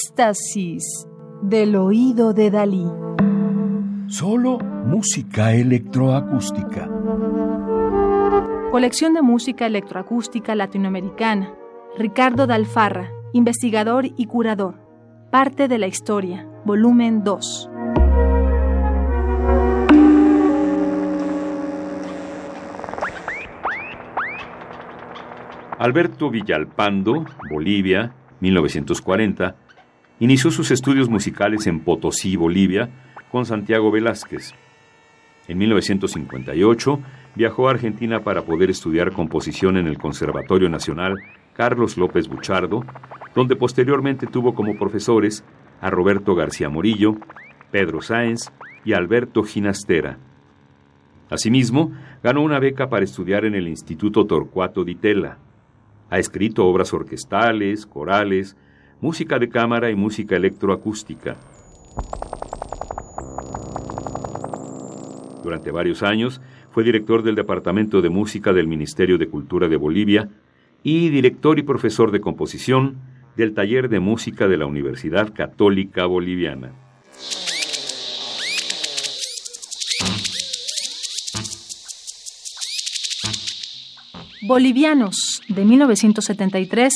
éxtasis del oído de Dalí. Solo música electroacústica. Colección de música electroacústica latinoamericana. Ricardo Dalfarra, investigador y curador. Parte de la historia, volumen 2. Alberto Villalpando, Bolivia, 1940, inició sus estudios musicales en Potosí, Bolivia, con Santiago Velázquez. En 1958 viajó a Argentina para poder estudiar composición en el Conservatorio Nacional Carlos López Buchardo, donde posteriormente tuvo como profesores a Roberto García Morillo, Pedro Sáenz y Alberto Ginastera. Asimismo, ganó una beca para estudiar en el Instituto Torcuato Di Tella. Ha escrito obras orquestales, corales, música de cámara y música electroacústica. Durante varios años fue director del Departamento de Música del Ministerio de Cultura de Bolivia y director y profesor de composición del Taller de Música de la Universidad Católica Boliviana. Bolivianos, de 1973,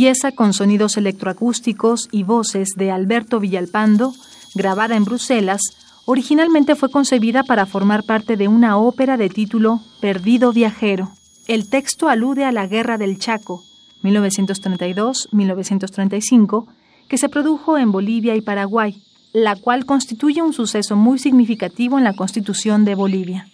pieza con sonidos electroacústicos y voces de Alberto Villalpando, grabada en Bruselas, originalmente fue concebida para formar parte de una ópera de título Perdido Viajero. El texto alude a la Guerra del Chaco, 1932-1935, que se produjo en Bolivia y Paraguay, la cual constituye un suceso muy significativo en la constitución de Bolivia.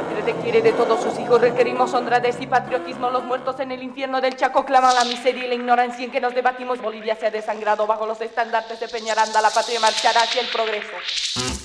Patria te quiere de todos sus hijos. Requerimos honradez y patriotismo. Los muertos en el infierno del Chaco claman la miseria y la ignorancia en que nos debatimos. Bolivia se ha desangrado bajo los estandartes de Peñaranda. La patria marchará hacia el progreso.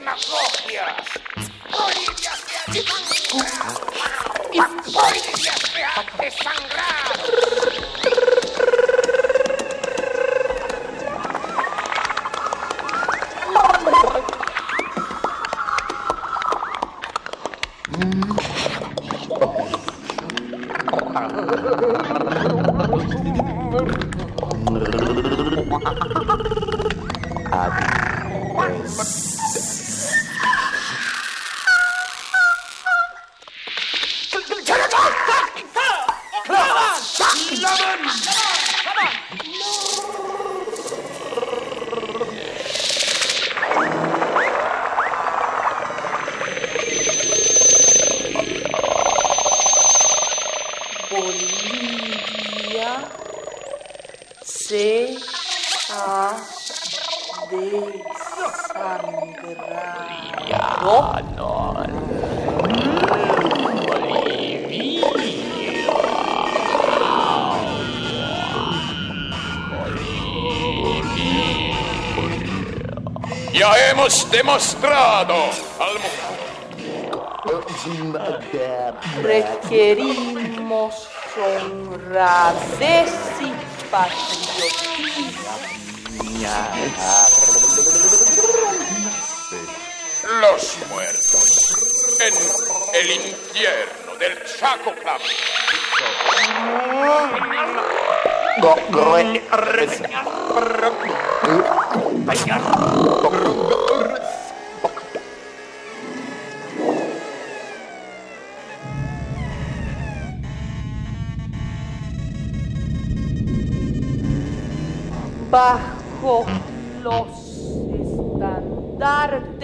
Demagogia! ¡Bolivia se ha Lemon! Come on, come on. Bolivia se ha desangrado. Ya hemos demostrado al Requerimos honradez y patriotismo. Los muertos en el infierno del Chaco Club.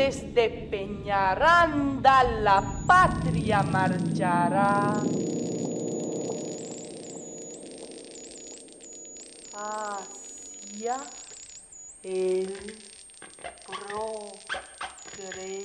Estandartes de Peñaranda la patria marchará. Hacia el progreso.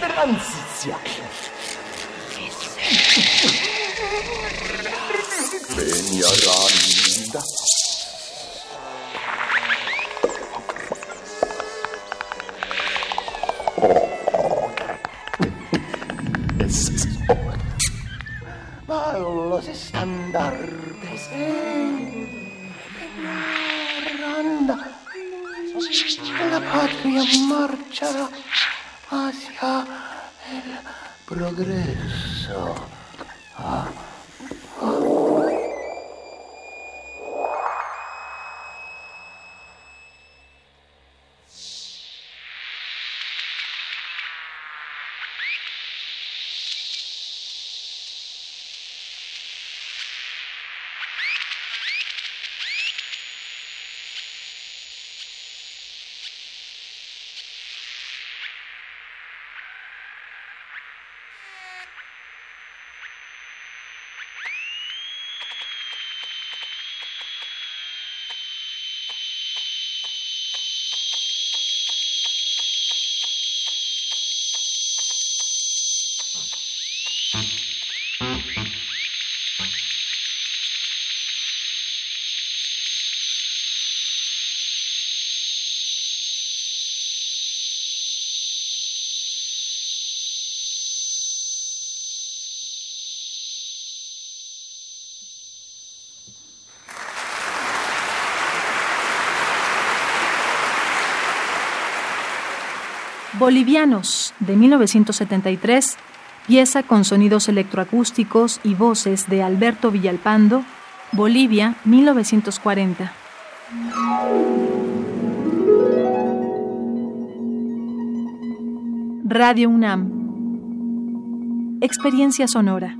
Transicja. Peñaranda. Estandartes. Peñaranda. La patria marchará hacia el progreso. Bolivianos, de 1973, pieza con sonidos electroacústicos y voces de Alberto Villalpando, Bolivia, 1940. Radio UNAM. Experiencia sonora.